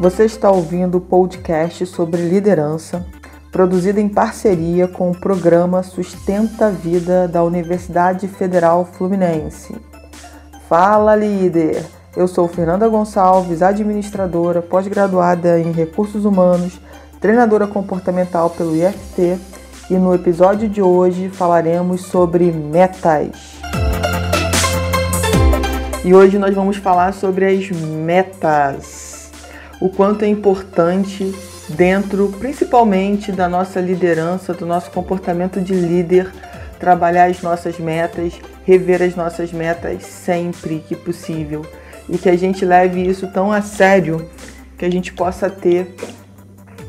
Você está ouvindo o podcast sobre liderança, produzido em parceria com o programa Sustenta a Vida da Universidade Federal Fluminense. Fala, líder! Eu sou Fernanda Gonçalves, administradora, pós-graduada em recursos humanos, treinadora comportamental pelo IFT, e no episódio de hoje falaremos sobre metas. E hoje nós vamos falar sobre as metas o quanto é importante dentro, principalmente da nossa liderança, do nosso comportamento de líder, trabalhar as nossas metas, rever as nossas metas sempre que possível. E que a gente leve isso tão a sério que a gente possa ter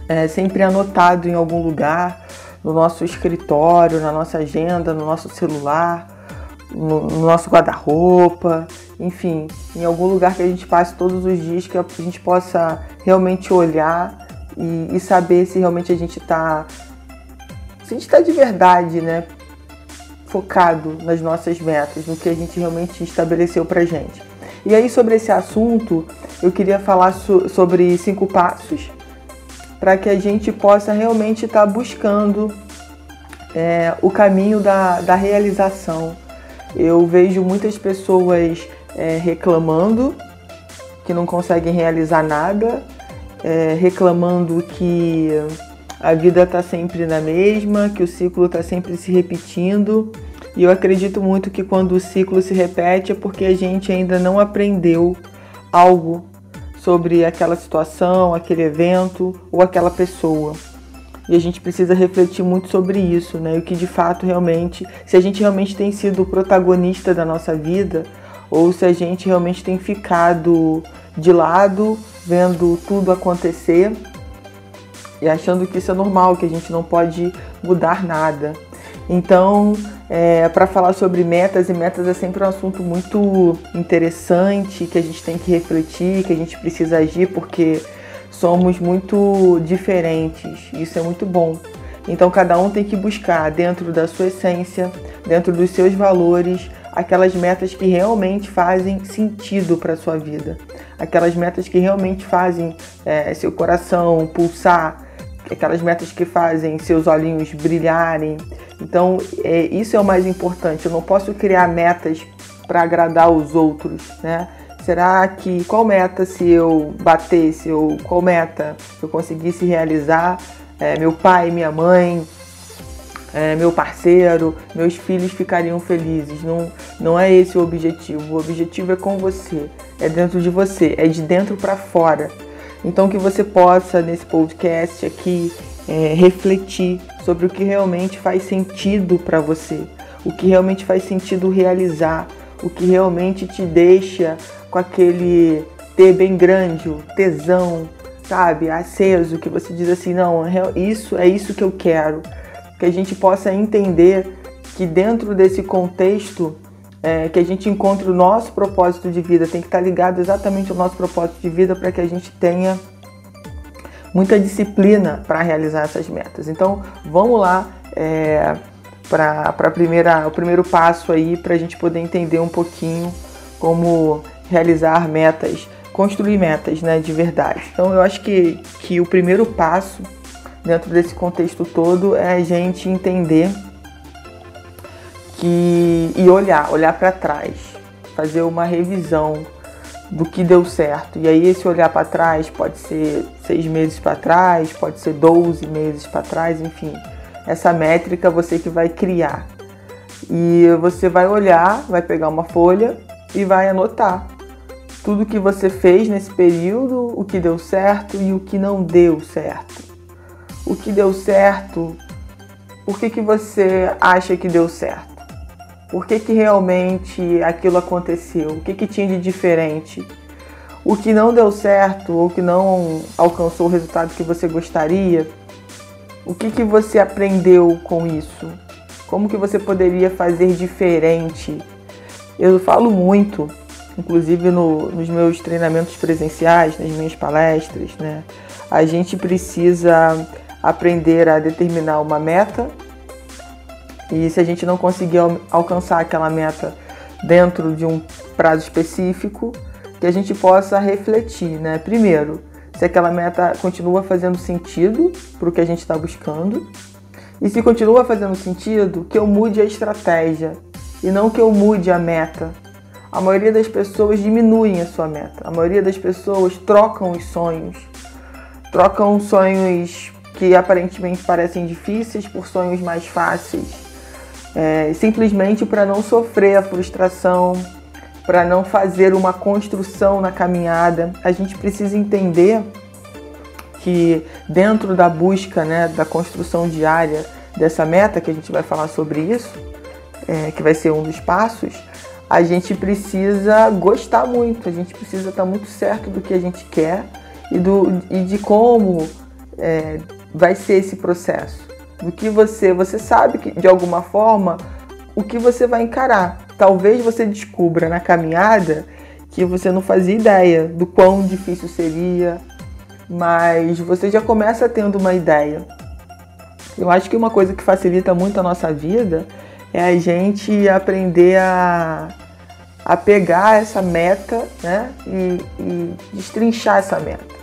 é, sempre anotado em algum lugar, no nosso escritório, na nossa agenda, no nosso celular, no, no nosso guarda-roupa, enfim, em algum lugar que a gente passe todos os dias, que a gente possa realmente olhar e, e saber se realmente a gente está. Se a gente está de verdade, né? Focado nas nossas metas, no que a gente realmente estabeleceu pra gente. E aí, sobre esse assunto, eu queria falar so sobre cinco passos para que a gente possa realmente estar tá buscando é, o caminho da, da realização. Eu vejo muitas pessoas é, reclamando que não conseguem realizar nada, é, reclamando que a vida está sempre na mesma, que o ciclo está sempre se repetindo. E eu acredito muito que quando o ciclo se repete é porque a gente ainda não aprendeu algo sobre aquela situação, aquele evento ou aquela pessoa. E a gente precisa refletir muito sobre isso, né? O que de fato realmente, se a gente realmente tem sido o protagonista da nossa vida, ou se a gente realmente tem ficado de lado, vendo tudo acontecer e achando que isso é normal, que a gente não pode mudar nada. Então, é, para falar sobre metas, e metas é sempre um assunto muito interessante, que a gente tem que refletir, que a gente precisa agir, porque somos muito diferentes. Isso é muito bom. Então, cada um tem que buscar dentro da sua essência, dentro dos seus valores, aquelas metas que realmente fazem sentido para sua vida, aquelas metas que realmente fazem é, seu coração pulsar, aquelas metas que fazem seus olhinhos brilharem. Então, é, isso é o mais importante. Eu não posso criar metas para agradar os outros, né? Será que qual meta se eu batesse ou qual meta se eu conseguisse realizar? É, meu pai, minha mãe, é, meu parceiro, meus filhos ficariam felizes. Não, não é esse o objetivo. O objetivo é com você, é dentro de você, é de dentro para fora. Então que você possa nesse podcast aqui é, refletir sobre o que realmente faz sentido para você, o que realmente faz sentido realizar, o que realmente te deixa com aquele ter bem grande, tesão, sabe, aceso, que você diz assim, não, isso é isso que eu quero que a gente possa entender que dentro desse contexto é, que a gente encontre o nosso propósito de vida, tem que estar ligado exatamente ao nosso propósito de vida para que a gente tenha muita disciplina para realizar essas metas. Então vamos lá é, para primeira o primeiro passo aí para a gente poder entender um pouquinho como realizar metas, construir metas, né, de verdade. Então eu acho que, que o primeiro passo dentro desse contexto todo é a gente entender que e olhar, olhar para trás, fazer uma revisão do que deu certo. E aí esse olhar para trás pode ser seis meses para trás, pode ser 12 meses para trás, enfim. Essa métrica você que vai criar. E você vai olhar, vai pegar uma folha e vai anotar tudo que você fez nesse período, o que deu certo e o que não deu certo o que deu certo, por que, que você acha que deu certo? Por que, que realmente aquilo aconteceu? O que, que tinha de diferente? O que não deu certo ou que não alcançou o resultado que você gostaria? O que, que você aprendeu com isso? Como que você poderia fazer diferente? Eu falo muito, inclusive no, nos meus treinamentos presenciais, nas minhas palestras, né? A gente precisa aprender a determinar uma meta e se a gente não conseguir alcançar aquela meta dentro de um prazo específico, que a gente possa refletir, né? Primeiro, se aquela meta continua fazendo sentido para o que a gente está buscando. E se continua fazendo sentido, que eu mude a estratégia e não que eu mude a meta. A maioria das pessoas diminuem a sua meta. A maioria das pessoas trocam os sonhos. Trocam sonhos que aparentemente parecem difíceis por sonhos mais fáceis. É, simplesmente para não sofrer a frustração, para não fazer uma construção na caminhada. A gente precisa entender que dentro da busca, né, da construção diária dessa meta, que a gente vai falar sobre isso, é, que vai ser um dos passos, a gente precisa gostar muito, a gente precisa estar muito certo do que a gente quer e, do, e de como é, vai ser esse processo. Do que você, você sabe que de alguma forma o que você vai encarar talvez você descubra na caminhada que você não fazia ideia do quão difícil seria, mas você já começa tendo uma ideia. Eu acho que uma coisa que facilita muito a nossa vida é a gente aprender a, a pegar essa meta né, e, e destrinchar essa meta.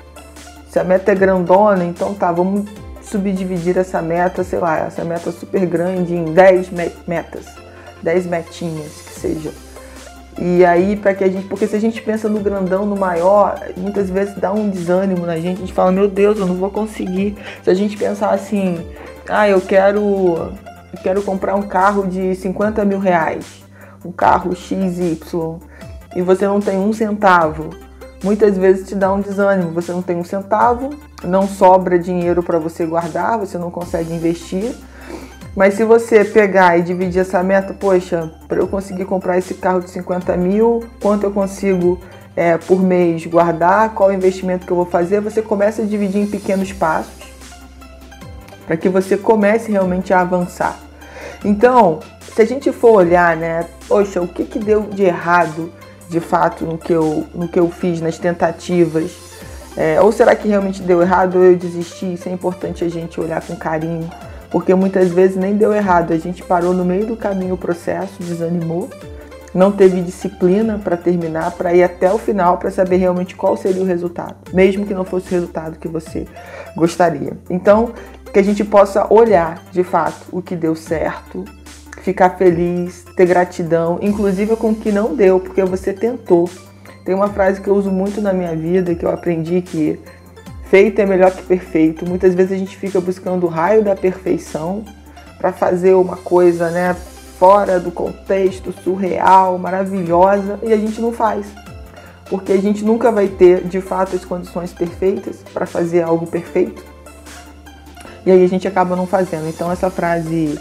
Se a meta é grandona, então tá, vamos subdividir essa meta, sei lá, essa meta super grande em 10 metas, 10 metinhas seja. E aí, para que a gente. Porque se a gente pensa no grandão, no maior, muitas vezes dá um desânimo na gente. A gente fala, meu Deus, eu não vou conseguir. Se a gente pensar assim, ah, eu quero. Eu quero comprar um carro de 50 mil reais. Um carro XY. E você não tem um centavo. Muitas vezes te dá um desânimo. Você não tem um centavo, não sobra dinheiro para você guardar, você não consegue investir. Mas se você pegar e dividir essa meta, poxa, para eu conseguir comprar esse carro de 50 mil, quanto eu consigo é, por mês guardar, qual investimento que eu vou fazer, você começa a dividir em pequenos passos para que você comece realmente a avançar. Então, se a gente for olhar, né, poxa, o que, que deu de errado de fato no que eu, no que eu fiz, nas tentativas? É, ou será que realmente deu errado ou eu desisti? Isso é importante a gente olhar com carinho porque muitas vezes nem deu errado, a gente parou no meio do caminho o processo, desanimou, não teve disciplina para terminar, para ir até o final para saber realmente qual seria o resultado, mesmo que não fosse o resultado que você gostaria. Então, que a gente possa olhar de fato o que deu certo, ficar feliz, ter gratidão, inclusive com o que não deu, porque você tentou. Tem uma frase que eu uso muito na minha vida que eu aprendi que Feito é melhor que perfeito. Muitas vezes a gente fica buscando o raio da perfeição para fazer uma coisa, né, fora do contexto, surreal, maravilhosa, e a gente não faz. Porque a gente nunca vai ter, de fato, as condições perfeitas para fazer algo perfeito. E aí a gente acaba não fazendo. Então essa frase,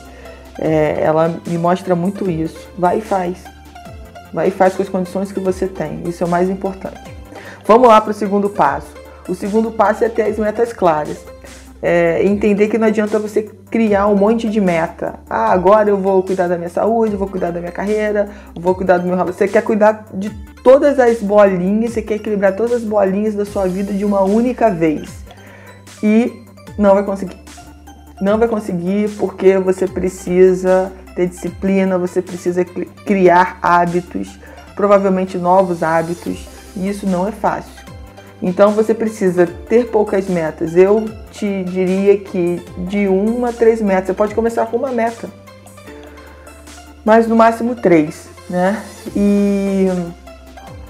é, ela me mostra muito isso. Vai e faz. Vai e faz com as condições que você tem. Isso é o mais importante. Vamos lá para o segundo passo o segundo passo é ter as metas claras. É, entender que não adianta você criar um monte de meta. Ah, agora eu vou cuidar da minha saúde, vou cuidar da minha carreira, vou cuidar do meu. Você quer cuidar de todas as bolinhas, você quer equilibrar todas as bolinhas da sua vida de uma única vez. E não vai conseguir. Não vai conseguir porque você precisa ter disciplina, você precisa criar hábitos, provavelmente novos hábitos, e isso não é fácil. Então você precisa ter poucas metas. Eu te diria que de uma a três metas. Você pode começar com uma meta, mas no máximo três, né? E,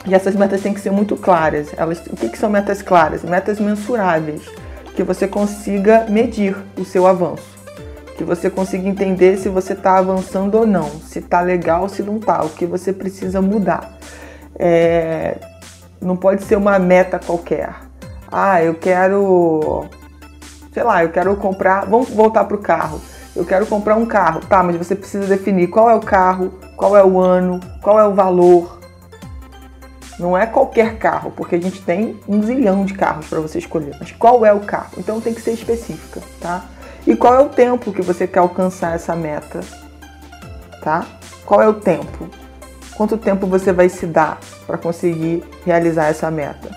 e essas metas têm que ser muito claras. Elas, o que, que são metas claras? Metas mensuráveis, que você consiga medir o seu avanço, que você consiga entender se você está avançando ou não, se está legal, se não está, o que você precisa mudar. É, não pode ser uma meta qualquer. Ah, eu quero. Sei lá, eu quero comprar. Vamos voltar para o carro. Eu quero comprar um carro. Tá, mas você precisa definir qual é o carro, qual é o ano, qual é o valor. Não é qualquer carro, porque a gente tem um zilhão de carros para você escolher. Mas qual é o carro? Então tem que ser específica, tá? E qual é o tempo que você quer alcançar essa meta? Tá? Qual é o tempo? Quanto tempo você vai se dar para conseguir realizar essa meta?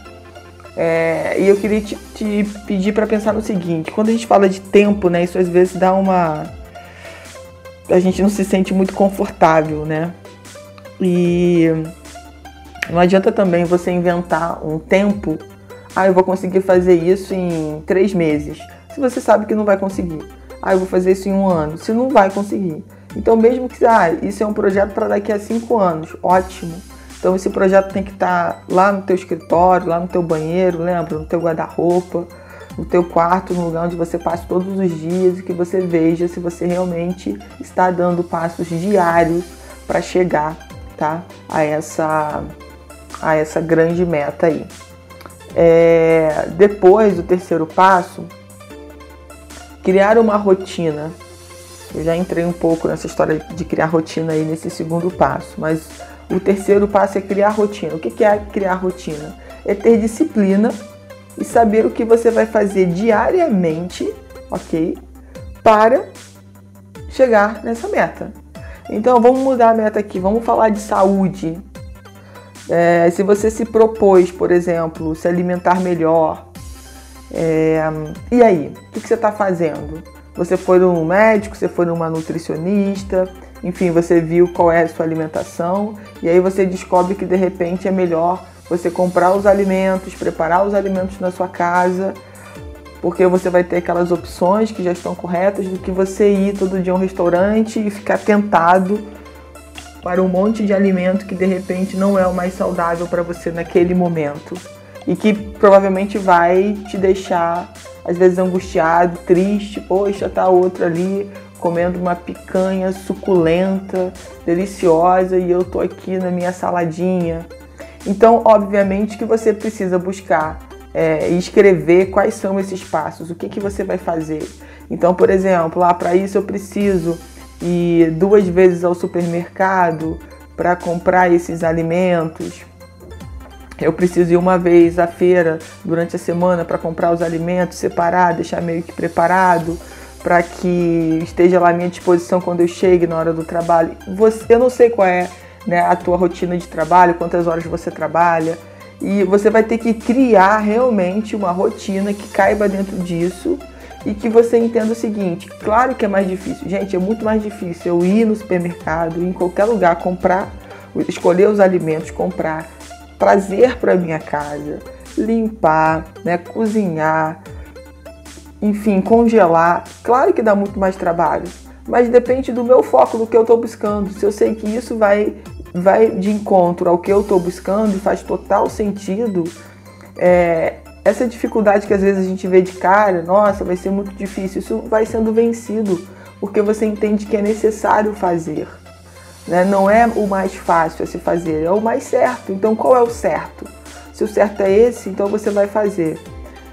É, e eu queria te, te pedir para pensar no seguinte: quando a gente fala de tempo, né, isso às vezes dá uma. A gente não se sente muito confortável, né? E não adianta também você inventar um tempo Ah, eu vou conseguir fazer isso em três meses. Se você sabe que não vai conseguir. Ah, eu vou fazer isso em um ano. Se não vai conseguir. Então, mesmo que ah, isso é um projeto para daqui a cinco anos, ótimo. Então, esse projeto tem que estar tá lá no teu escritório, lá no teu banheiro, lembra? No teu guarda-roupa, no teu quarto, no lugar onde você passa todos os dias e que você veja se você realmente está dando passos diários para chegar, tá? A essa, a essa grande meta aí. É, depois, o terceiro passo, criar uma rotina. Eu já entrei um pouco nessa história de criar rotina aí nesse segundo passo, mas o terceiro passo é criar rotina. O que é criar rotina? É ter disciplina e saber o que você vai fazer diariamente, ok? Para chegar nessa meta. Então vamos mudar a meta aqui, vamos falar de saúde. É, se você se propôs, por exemplo, se alimentar melhor, é, e aí, o que, você está fazendo? Você foi num médico, você foi numa nutricionista, enfim, você viu qual é a sua alimentação e aí você descobre que de repente é melhor você comprar os alimentos, preparar os alimentos na sua casa, porque você vai ter aquelas opções que já estão corretas do que você ir todo dia a um restaurante e ficar tentado para um monte de alimento que de repente não é o mais saudável para você naquele momento e que provavelmente vai te deixar às vezes angustiado, triste, poxa, tá outro ali comendo uma picanha suculenta, deliciosa e eu tô aqui na minha saladinha. Então, obviamente que você precisa buscar é, escrever quais são esses passos, o que, que você vai fazer. Então, por exemplo, lá ah, para isso eu preciso ir duas vezes ao supermercado para comprar esses alimentos. Eu preciso ir uma vez à feira durante a semana para comprar os alimentos, separar, deixar meio que preparado para que esteja lá à minha disposição quando eu chegue na hora do trabalho. Você, eu não sei qual é né, a tua rotina de trabalho, quantas horas você trabalha, e você vai ter que criar realmente uma rotina que caiba dentro disso e que você entenda o seguinte: claro que é mais difícil, gente, é muito mais difícil eu ir no supermercado, em qualquer lugar, comprar, escolher os alimentos, comprar, trazer para minha casa, limpar, né, cozinhar, enfim, congelar. Claro que dá muito mais trabalho, mas depende do meu foco, do que eu estou buscando. Se eu sei que isso vai, vai de encontro ao que eu estou buscando e faz total sentido, é, essa dificuldade que às vezes a gente vê de cara, nossa, vai ser muito difícil, isso vai sendo vencido, porque você entende que é necessário fazer. Né? Não é o mais fácil a se fazer, é o mais certo. Então qual é o certo? Se o certo é esse, então você vai fazer.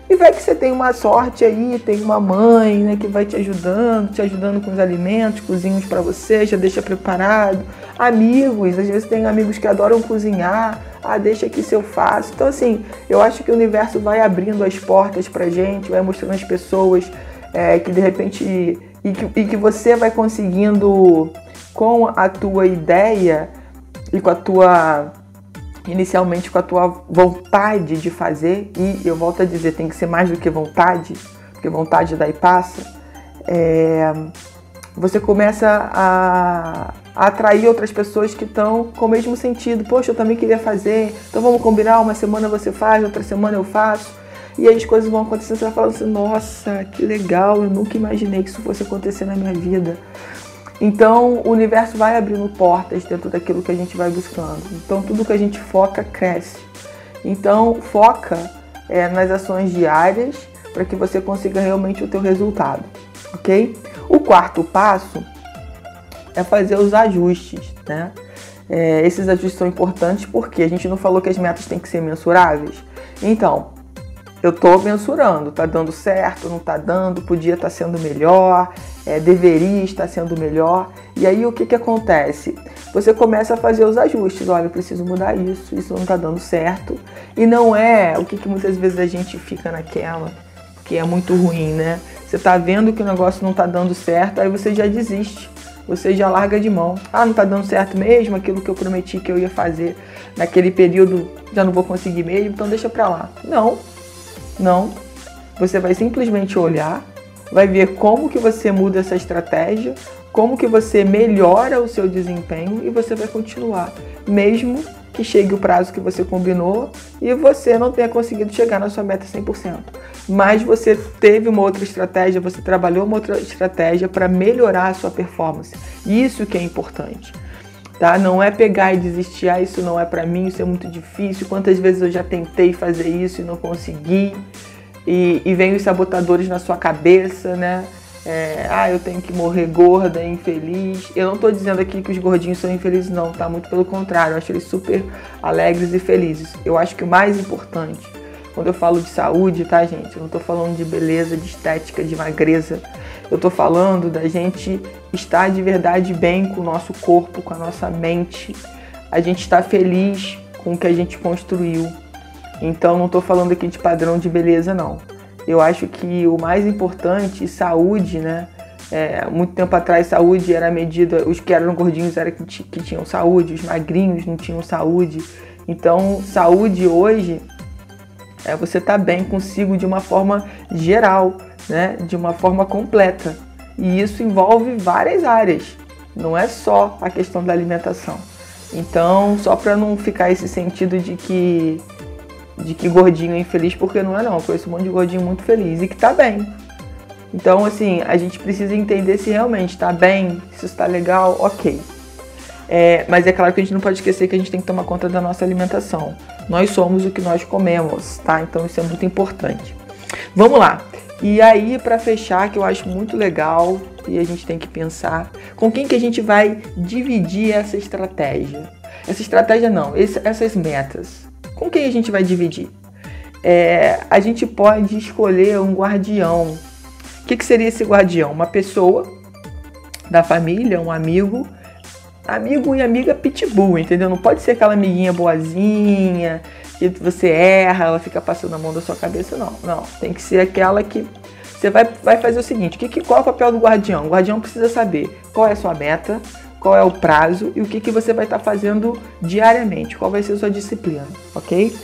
E vai que você tem uma sorte aí, tem uma mãe né, que vai te ajudando, te ajudando com os alimentos, cozinhos para você, já deixa preparado. Amigos, às vezes tem amigos que adoram cozinhar, ah, deixa aqui se eu faço. Então, assim, eu acho que o universo vai abrindo as portas pra gente, vai mostrando as pessoas é, que de repente. E que, e que você vai conseguindo, com a tua ideia e com a tua inicialmente com a tua vontade de fazer, e eu volto a dizer, tem que ser mais do que vontade, porque vontade daí passa, é, você começa a, a, atrair outras pessoas que estão com o mesmo sentido. Poxa, eu também queria fazer, então vamos combinar, uma semana você faz, outra semana eu faço. E aí as coisas vão acontecendo, você vai falando assim, nossa, que legal, eu nunca imaginei que isso fosse acontecer na minha vida. Então, o universo vai abrindo portas dentro daquilo que a gente vai buscando. Então, tudo que a gente foca cresce. Então, foca é, nas ações diárias para que você consiga realmente o teu resultado, ok? O quarto passo é fazer os ajustes, né? É, esses ajustes são importantes porque a gente não falou que as metas têm que ser mensuráveis. Então, eu estou mensurando, tá dando certo, não tá dando, podia estar tá sendo melhor, é, deveria estar sendo melhor. E aí o que, que acontece? Você começa a fazer os ajustes, olha, eu preciso mudar isso, isso não está dando certo. E não é o que, que muitas vezes a gente fica naquela, que é muito ruim, né? Você está vendo que o negócio não está dando certo, aí você já desiste. Você já larga de mão. Ah, não está dando certo mesmo, aquilo que eu prometi que eu ia fazer naquele período já não vou conseguir mesmo, então deixa para lá. Não, não. Você vai simplesmente olhar, vai ver como que você muda essa estratégia, como que você melhora o seu desempenho e você vai continuar, mesmo que chegue o prazo que você combinou e você não tenha conseguido chegar na sua meta 100%. Mas você teve uma outra estratégia, você trabalhou uma outra estratégia para melhorar a sua performance. Isso que é importante. Tá? Não é pegar e desistir, ah, isso não é para mim, isso é muito difícil. Quantas vezes eu já tentei fazer isso e não consegui? E, e vem os sabotadores na sua cabeça, né? É, ah, eu tenho que morrer gorda, infeliz. Eu não estou dizendo aqui que os gordinhos são infelizes, não, tá? Muito pelo contrário, eu acho eles super alegres e felizes. Eu acho que o mais importante, quando eu falo de saúde, tá, gente? Eu não estou falando de beleza, de estética, de magreza. Eu estou falando da gente estar de verdade bem com o nosso corpo, com a nossa mente. A gente está feliz com o que a gente construiu. Então, não estou falando aqui de padrão de beleza, não. Eu acho que o mais importante, saúde, né? É, muito tempo atrás, saúde era medida, os que eram gordinhos eram que, que tinham saúde, os magrinhos não tinham saúde. Então, saúde hoje é você estar tá bem consigo de uma forma geral, né? De uma forma completa. E isso envolve várias áreas, não é só a questão da alimentação. Então, só para não ficar esse sentido de que de que gordinho é infeliz, porque não é não. Eu conheço um monte de gordinho muito feliz e que tá bem. Então, assim, a gente precisa entender se realmente tá bem, se está legal, ok. É, mas é claro que a gente não pode esquecer que a gente tem que tomar conta da nossa alimentação. Nós somos o que nós comemos, tá? Então isso é muito importante. Vamos lá. E aí, para fechar, que eu acho muito legal e a gente tem que pensar com quem que a gente vai dividir essa estratégia. Essa estratégia não, esse, essas metas. Com quem a gente vai dividir? É, a gente pode escolher um guardião. O que, que seria esse guardião? Uma pessoa da família, um amigo, amigo e amiga pitbull, entendeu? Não pode ser aquela amiguinha boazinha, que você erra, ela fica passando a mão da sua cabeça, não. Não, tem que ser aquela que você vai, vai fazer o seguinte, que, que, qual é o papel do guardião? O guardião precisa saber qual é a sua meta, qual é o prazo e o que, que você vai estar tá fazendo diariamente, qual vai ser a sua disciplina, ok?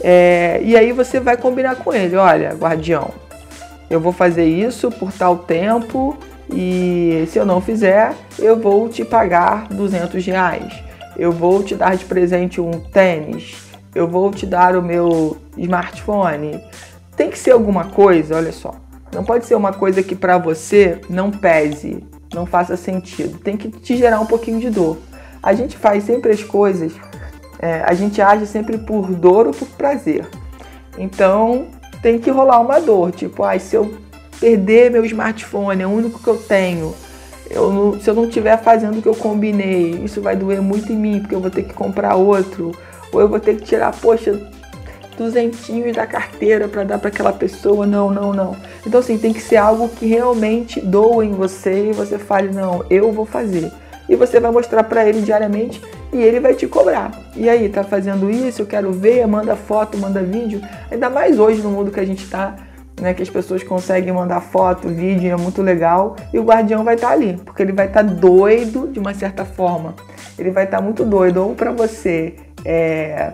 É, e aí você vai combinar com ele, olha, guardião, eu vou fazer isso por tal tempo e se eu não fizer, eu vou te pagar 200 reais. Eu vou te dar de presente um tênis. Eu vou te dar o meu smartphone. Tem que ser alguma coisa, olha só. Não pode ser uma coisa que para você não pese, não faça sentido. Tem que te gerar um pouquinho de dor. A gente faz sempre as coisas, é, a gente age sempre por dor ou por prazer. Então tem que rolar uma dor, tipo, ai, se eu perder meu smartphone, é o único que eu tenho. Eu não, se eu não estiver fazendo o que eu combinei, isso vai doer muito em mim, porque eu vou ter que comprar outro. Ou eu vou ter que tirar, poxa, duzentinhos da carteira para dar para aquela pessoa. Não, não, não. Então, assim, tem que ser algo que realmente doa em você e você fale, não, eu vou fazer. E você vai mostrar para ele diariamente e ele vai te cobrar. E aí, tá fazendo isso? Eu quero ver, manda foto, manda vídeo. Ainda mais hoje no mundo que a gente tá, né, que as pessoas conseguem mandar foto, vídeo, é muito legal. E o guardião vai estar tá ali, porque ele vai estar tá doido de uma certa forma. Ele vai estar tá muito doido ou para você é,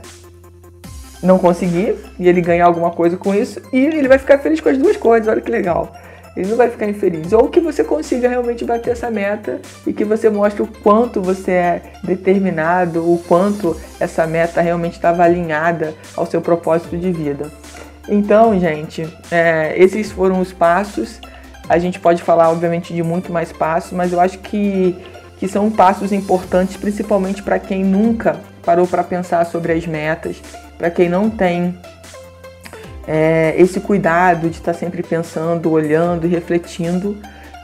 não conseguir e ele ganhar alguma coisa com isso e ele vai ficar feliz com as duas coisas, olha que legal. Ele não vai ficar infeliz. Ou que você consiga realmente bater essa meta e que você mostre o quanto você é determinado, o quanto essa meta realmente estava alinhada ao seu propósito de vida. Então, gente, é, esses foram os passos. A gente pode falar, obviamente, de muito mais passos, mas eu acho que, que são passos importantes, principalmente para quem nunca parou para pensar sobre as metas para quem não tem é, esse cuidado de estar tá sempre pensando, olhando e refletindo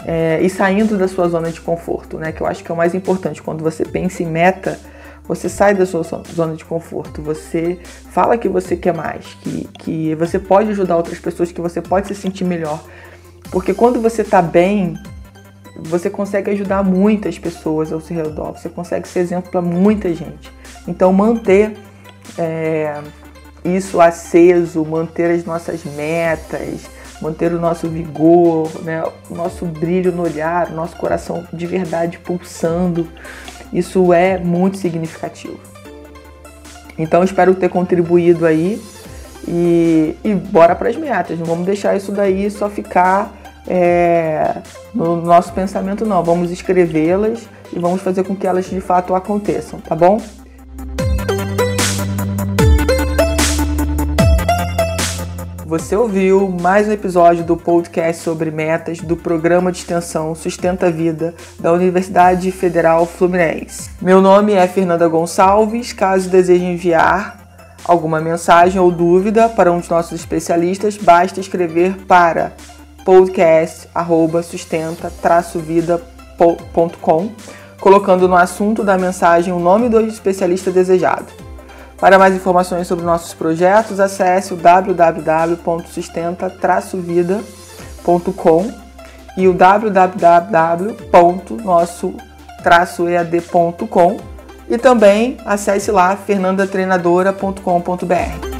é, e saindo da sua zona de conforto, né? Que eu acho que é o mais importante. Quando você pensa em meta, você sai da sua zona de conforto, você fala que você quer mais, que, que você pode ajudar outras pessoas, que você pode se sentir melhor. Porque quando você está bem, você consegue ajudar muitas pessoas ao seu redor, você consegue ser exemplo para muita gente. Então, manter é, isso aceso, manter as nossas metas, manter o nosso vigor, né, o nosso brilho no olhar, o nosso coração de verdade pulsando. Isso é muito significativo. Então espero ter contribuído aí e, e bora para as metas. Não vamos deixar isso daí só ficar é, no nosso pensamento, não. Vamos escrevê-las e vamos fazer com que elas de fato aconteçam, tá bom? Você ouviu mais um episódio do podcast sobre metas do programa de extensão Sustenta a Vida da Universidade Federal Fluminense. Meu nome é Fernanda Gonçalves. Caso deseje enviar alguma mensagem ou dúvida para um dos nossos especialistas, basta escrever para podcast@sustenta-vida.com, colocando no assunto da mensagem o nome do especialista desejado. Para mais informações sobre nossos projetos, acesse o www.sustenta-vida.com e o www.nosso-ead.com e também acesse lá fernandatreinadora.com.br.